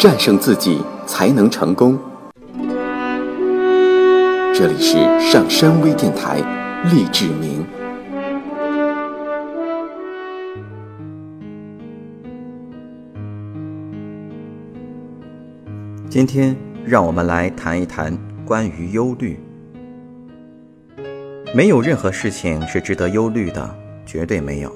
战胜自己才能成功。这里是上山微电台，励志明。今天让我们来谈一谈关于忧虑。没有任何事情是值得忧虑的，绝对没有。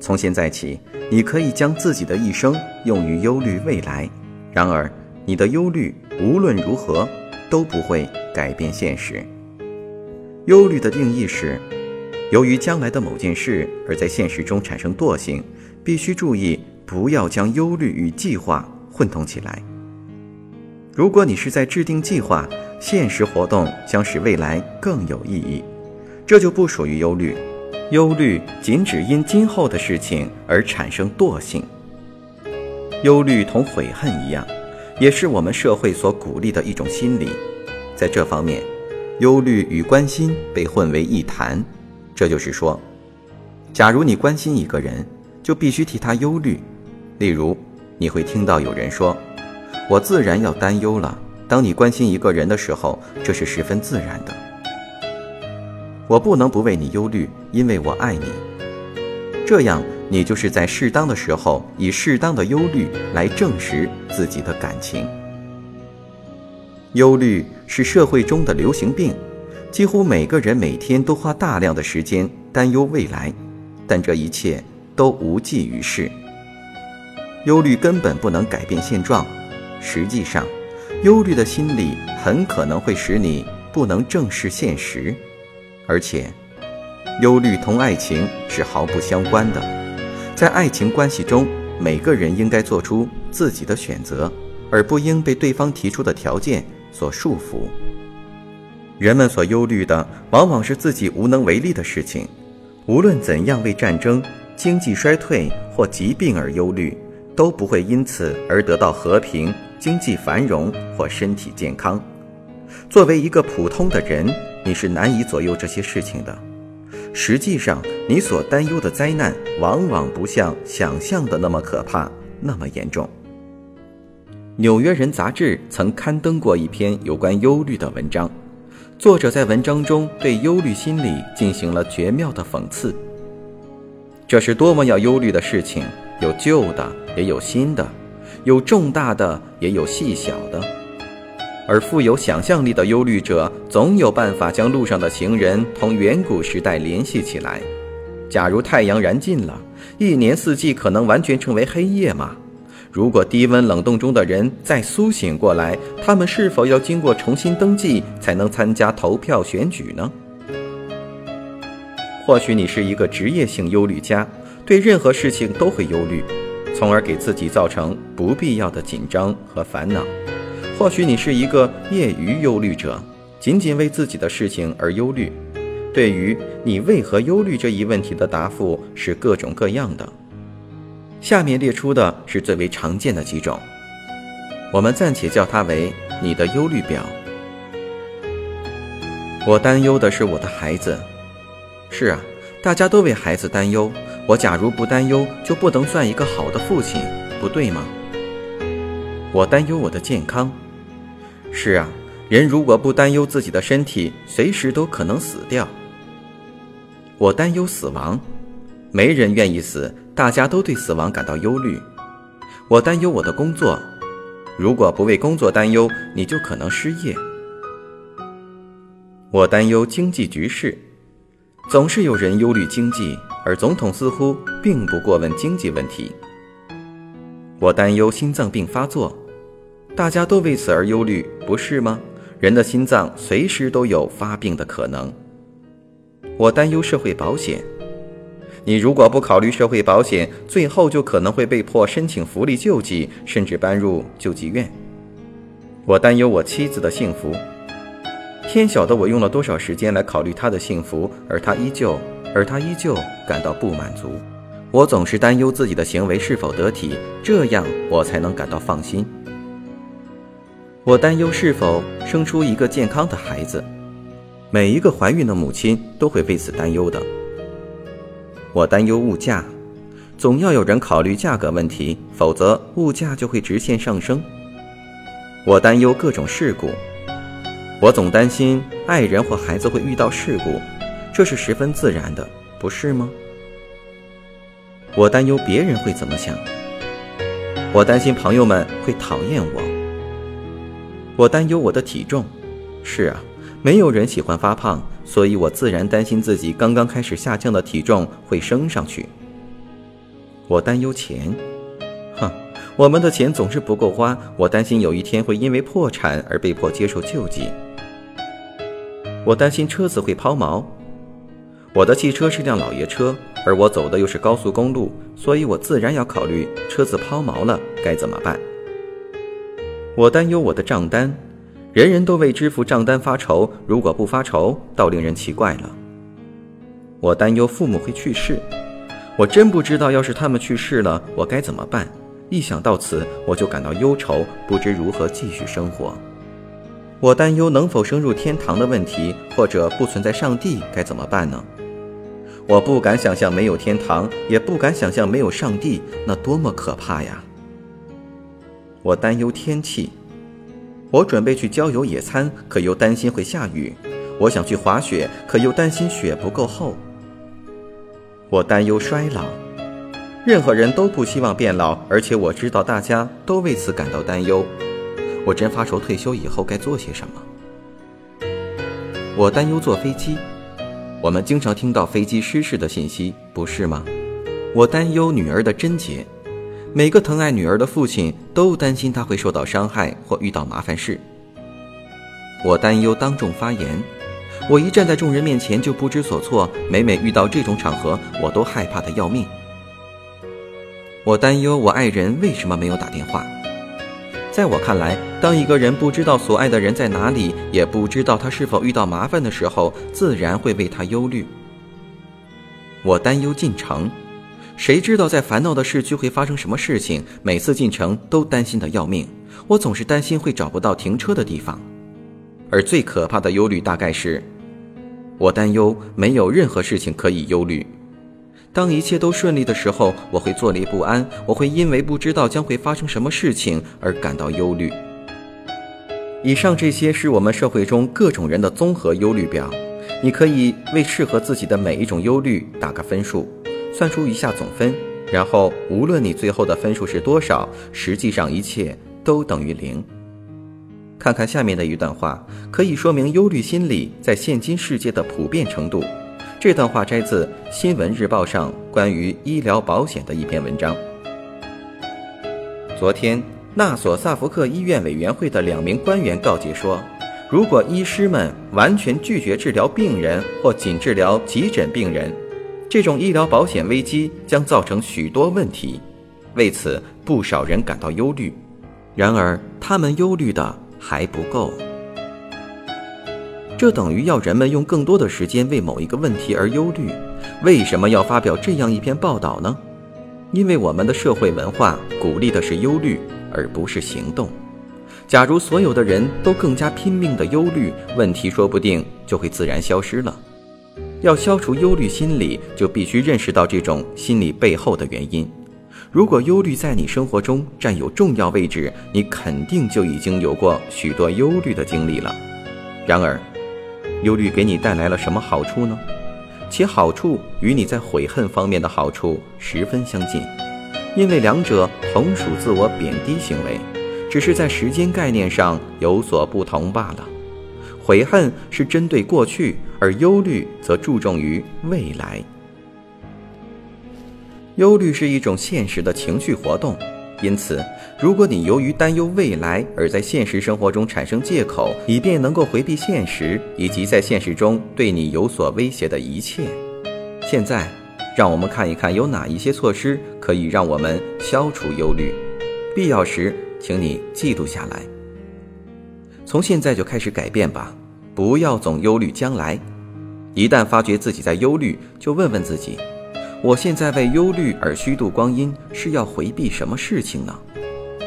从现在起，你可以将自己的一生用于忧虑未来。然而，你的忧虑无论如何都不会改变现实。忧虑的定义是：由于将来的某件事而在现实中产生惰性。必须注意，不要将忧虑与计划混同起来。如果你是在制定计划，现实活动将使未来更有意义，这就不属于忧虑。忧虑仅只因今后的事情而产生惰性。忧虑同悔恨一样，也是我们社会所鼓励的一种心理。在这方面，忧虑与关心被混为一谈。这就是说，假如你关心一个人，就必须替他忧虑。例如，你会听到有人说：“我自然要担忧了。”当你关心一个人的时候，这是十分自然的。我不能不为你忧虑，因为我爱你。这样，你就是在适当的时候以适当的忧虑来证实自己的感情。忧虑是社会中的流行病，几乎每个人每天都花大量的时间担忧未来，但这一切都无济于事。忧虑根本不能改变现状，实际上，忧虑的心理很可能会使你不能正视现实。而且，忧虑同爱情是毫不相关的。在爱情关系中，每个人应该做出自己的选择，而不应被对方提出的条件所束缚。人们所忧虑的，往往是自己无能为力的事情。无论怎样为战争、经济衰退或疾病而忧虑，都不会因此而得到和平、经济繁荣或身体健康。作为一个普通的人，你是难以左右这些事情的。实际上，你所担忧的灾难往往不像想象的那么可怕，那么严重。《纽约人》杂志曾刊登过一篇有关忧虑的文章，作者在文章中对忧虑心理进行了绝妙的讽刺。这是多么要忧虑的事情，有旧的，也有新的；有重大的，也有细小的。而富有想象力的忧虑者，总有办法将路上的行人同远古时代联系起来。假如太阳燃尽了，一年四季可能完全成为黑夜吗？如果低温冷冻中的人再苏醒过来，他们是否要经过重新登记才能参加投票选举呢？或许你是一个职业性忧虑家，对任何事情都会忧虑，从而给自己造成不必要的紧张和烦恼。或许你是一个业余忧虑者，仅仅为自己的事情而忧虑。对于你为何忧虑这一问题的答复是各种各样的。下面列出的是最为常见的几种，我们暂且叫它为你的忧虑表。我担忧的是我的孩子。是啊，大家都为孩子担忧。我假如不担忧，就不能算一个好的父亲，不对吗？我担忧我的健康。是啊，人如果不担忧自己的身体，随时都可能死掉。我担忧死亡，没人愿意死，大家都对死亡感到忧虑。我担忧我的工作，如果不为工作担忧，你就可能失业。我担忧经济局势，总是有人忧虑经济，而总统似乎并不过问经济问题。我担忧心脏病发作。大家都为此而忧虑，不是吗？人的心脏随时都有发病的可能。我担忧社会保险，你如果不考虑社会保险，最后就可能会被迫申请福利救济，甚至搬入救济院。我担忧我妻子的幸福，天晓得我用了多少时间来考虑她的幸福，而她依旧，而她依旧感到不满足。我总是担忧自己的行为是否得体，这样我才能感到放心。我担忧是否生出一个健康的孩子，每一个怀孕的母亲都会为此担忧的。我担忧物价，总要有人考虑价格问题，否则物价就会直线上升。我担忧各种事故，我总担心爱人或孩子会遇到事故，这是十分自然的，不是吗？我担忧别人会怎么想，我担心朋友们会讨厌我，我担忧我的体重，是啊，没有人喜欢发胖，所以我自然担心自己刚刚开始下降的体重会升上去。我担忧钱。哼我们的钱总是不够花，我担心有一天会因为破产而被迫接受救济。我担心车子会抛锚，我的汽车是辆老爷车，而我走的又是高速公路，所以我自然要考虑车子抛锚了该怎么办。我担忧我的账单，人人都为支付账单发愁，如果不发愁，倒令人奇怪了。我担忧父母会去世，我真不知道要是他们去世了，我该怎么办。一想到此，我就感到忧愁，不知如何继续生活。我担忧能否升入天堂的问题，或者不存在上帝该怎么办呢？我不敢想象没有天堂，也不敢想象没有上帝，那多么可怕呀！我担忧天气，我准备去郊游野餐，可又担心会下雨；我想去滑雪，可又担心雪不够厚。我担忧衰老。任何人都不希望变老，而且我知道大家都为此感到担忧。我真发愁退休以后该做些什么。我担忧坐飞机，我们经常听到飞机失事的信息，不是吗？我担忧女儿的贞洁，每个疼爱女儿的父亲都担心她会受到伤害或遇到麻烦事。我担忧当众发言，我一站在众人面前就不知所措，每每遇到这种场合，我都害怕的要命。我担忧我爱人为什么没有打电话。在我看来，当一个人不知道所爱的人在哪里，也不知道他是否遇到麻烦的时候，自然会为他忧虑。我担忧进城，谁知道在烦恼的市区会发生什么事情？每次进城都担心的要命。我总是担心会找不到停车的地方，而最可怕的忧虑大概是，我担忧没有任何事情可以忧虑。当一切都顺利的时候，我会坐立不安，我会因为不知道将会发生什么事情而感到忧虑。以上这些是我们社会中各种人的综合忧虑表，你可以为适合自己的每一种忧虑打个分数，算出一下总分，然后无论你最后的分数是多少，实际上一切都等于零。看看下面的一段话，可以说明忧虑心理在现今世界的普遍程度。这段话摘自《新闻日报》上关于医疗保险的一篇文章。昨天，纳索萨福克医院委员会的两名官员告诫说，如果医师们完全拒绝治疗病人或仅治疗急诊病人，这种医疗保险危机将造成许多问题。为此，不少人感到忧虑。然而，他们忧虑的还不够。这等于要人们用更多的时间为某一个问题而忧虑。为什么要发表这样一篇报道呢？因为我们的社会文化鼓励的是忧虑，而不是行动。假如所有的人都更加拼命地忧虑，问题说不定就会自然消失了。要消除忧虑心理，就必须认识到这种心理背后的原因。如果忧虑在你生活中占有重要位置，你肯定就已经有过许多忧虑的经历了。然而，忧虑给你带来了什么好处呢？其好处与你在悔恨方面的好处十分相近，因为两者同属自我贬低行为，只是在时间概念上有所不同罢了。悔恨是针对过去，而忧虑则注重于未来。忧虑是一种现实的情绪活动。因此，如果你由于担忧未来而在现实生活中产生借口，以便能够回避现实以及在现实中对你有所威胁的一切，现在，让我们看一看有哪一些措施可以让我们消除忧虑。必要时，请你记录下来。从现在就开始改变吧，不要总忧虑将来。一旦发觉自己在忧虑，就问问自己。我现在为忧虑而虚度光阴，是要回避什么事情呢？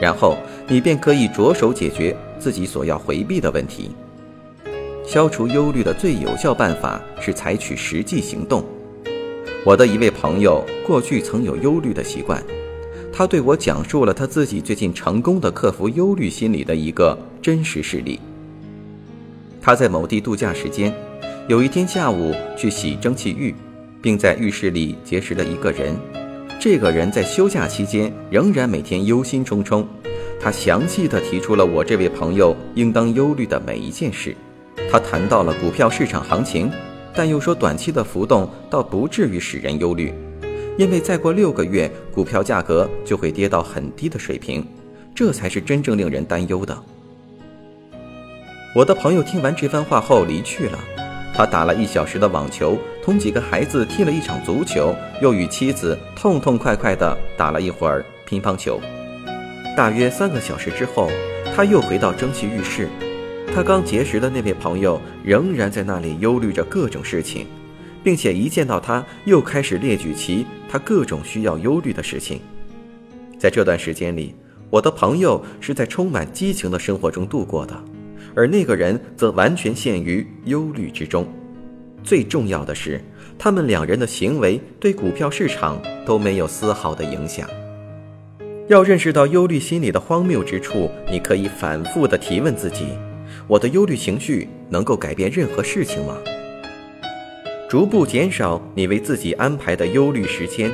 然后你便可以着手解决自己所要回避的问题。消除忧虑的最有效办法是采取实际行动。我的一位朋友过去曾有忧虑的习惯，他对我讲述了他自己最近成功的克服忧虑心理的一个真实事例。他在某地度假时间，有一天下午去洗蒸汽浴，并在浴室里结识了一个人。这个人在休假期间仍然每天忧心忡忡。他详细的提出了我这位朋友应当忧虑的每一件事。他谈到了股票市场行情，但又说短期的浮动倒不至于使人忧虑。因为再过六个月，股票价格就会跌到很低的水平，这才是真正令人担忧的。我的朋友听完这番话后离去了，他打了一小时的网球，同几个孩子踢了一场足球，又与妻子痛痛快快地打了一会儿乒乓球。大约三个小时之后，他又回到蒸汽浴室，他刚结识的那位朋友仍然在那里忧虑着各种事情。并且一见到他，又开始列举其他各种需要忧虑的事情。在这段时间里，我的朋友是在充满激情的生活中度过的，而那个人则完全陷于忧虑之中。最重要的是，他们两人的行为对股票市场都没有丝毫的影响。要认识到忧虑心理的荒谬之处，你可以反复的提问自己：我的忧虑情绪能够改变任何事情吗？逐步减少你为自己安排的忧虑时间，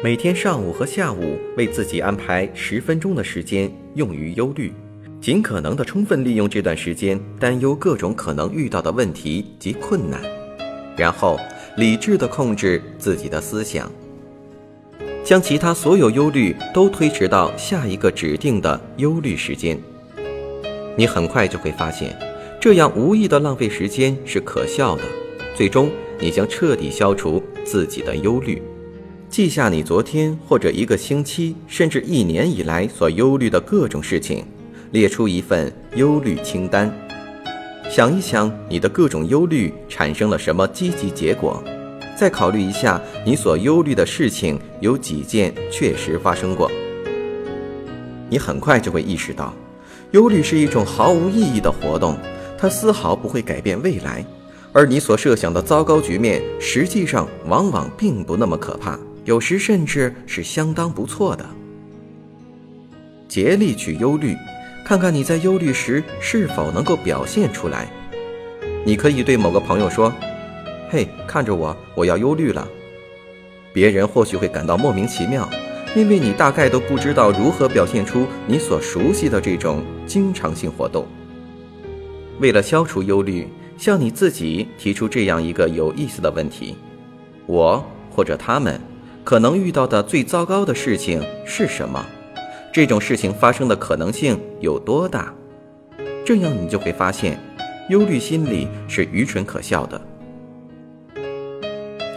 每天上午和下午为自己安排十分钟的时间用于忧虑，尽可能的充分利用这段时间担忧各种可能遇到的问题及困难，然后理智的控制自己的思想，将其他所有忧虑都推迟到下一个指定的忧虑时间。你很快就会发现，这样无意的浪费时间是可笑的，最终。你将彻底消除自己的忧虑，记下你昨天或者一个星期，甚至一年以来所忧虑的各种事情，列出一份忧虑清单。想一想你的各种忧虑产生了什么积极结果，再考虑一下你所忧虑的事情有几件确实发生过。你很快就会意识到，忧虑是一种毫无意义的活动，它丝毫不会改变未来。而你所设想的糟糕局面，实际上往往并不那么可怕，有时甚至是相当不错的。竭力去忧虑，看看你在忧虑时是否能够表现出来。你可以对某个朋友说：“嘿，看着我，我要忧虑了。”别人或许会感到莫名其妙，因为你大概都不知道如何表现出你所熟悉的这种经常性活动。为了消除忧虑。向你自己提出这样一个有意思的问题：我或者他们可能遇到的最糟糕的事情是什么？这种事情发生的可能性有多大？这样你就会发现，忧虑心理是愚蠢可笑的。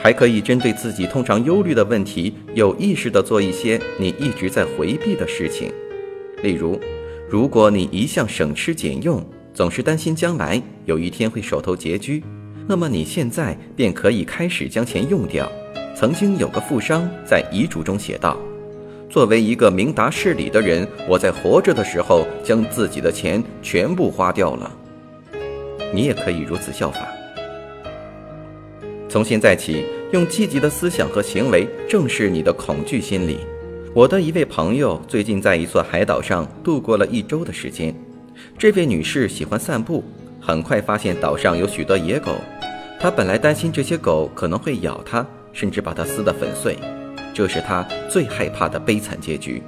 还可以针对自己通常忧虑的问题，有意识地做一些你一直在回避的事情。例如，如果你一向省吃俭用，总是担心将来有一天会手头拮据，那么你现在便可以开始将钱用掉。曾经有个富商在遗嘱中写道：“作为一个明达事理的人，我在活着的时候将自己的钱全部花掉了。”你也可以如此效法。从现在起，用积极的思想和行为正视你的恐惧心理。我的一位朋友最近在一座海岛上度过了一周的时间。这位女士喜欢散步，很快发现岛上有许多野狗。她本来担心这些狗可能会咬她，甚至把她撕得粉碎，这是她最害怕的悲惨结局。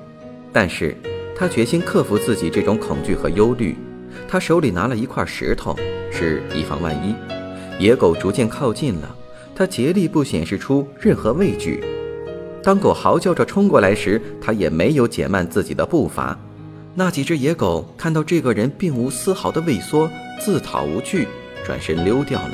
但是，她决心克服自己这种恐惧和忧虑。她手里拿了一块石头，是以防万一。野狗逐渐靠近了，她竭力不显示出任何畏惧。当狗嚎叫着冲过来时，她也没有减慢自己的步伐。那几只野狗看到这个人并无丝毫的畏缩，自讨无趣，转身溜掉了。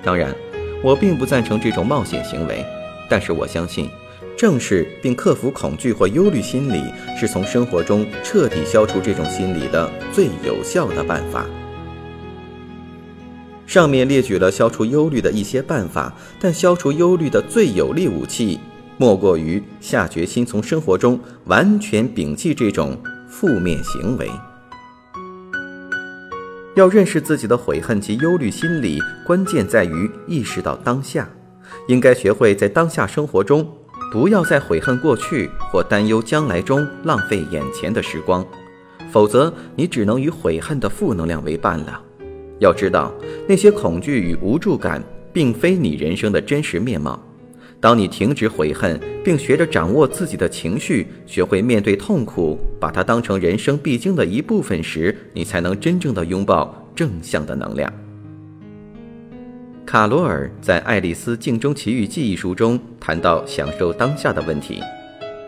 当然，我并不赞成这种冒险行为，但是我相信，正视并克服恐惧或忧虑心理，是从生活中彻底消除这种心理的最有效的办法。上面列举了消除忧虑的一些办法，但消除忧虑的最有力武器，莫过于下决心从生活中完全摒弃这种。负面行为，要认识自己的悔恨及忧虑心理，关键在于意识到当下。应该学会在当下生活中不要在悔恨过去或担忧将来中浪费眼前的时光，否则你只能与悔恨的负能量为伴了。要知道，那些恐惧与无助感并非你人生的真实面貌。当你停止悔恨，并学着掌握自己的情绪，学会面对痛苦，把它当成人生必经的一部分时，你才能真正的拥抱正向的能量。卡罗尔在《爱丽丝镜中奇遇记》一书中谈到享受当下的问题，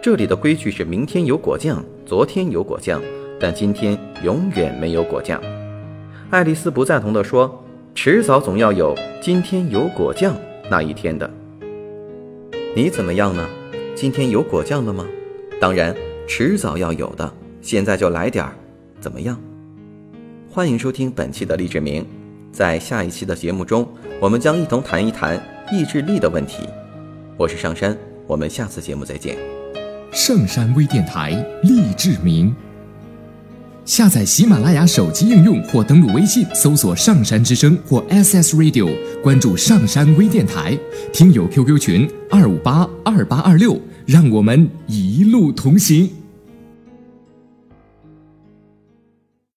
这里的规矩是：明天有果酱，昨天有果酱，但今天永远没有果酱。爱丽丝不赞同地说：“迟早总要有今天有果酱那一天的。”你怎么样呢？今天有果酱了吗？当然，迟早要有的。现在就来点儿，怎么样？欢迎收听本期的励志明，在下一期的节目中，我们将一同谈一谈意志力的问题。我是上山，我们下次节目再见。上山微电台励志明。下载喜马拉雅手机应用或登录微信搜索“上山之声”或 SS Radio，关注上山微电台，听友 QQ 群二五八二八二六，让我们一路同行。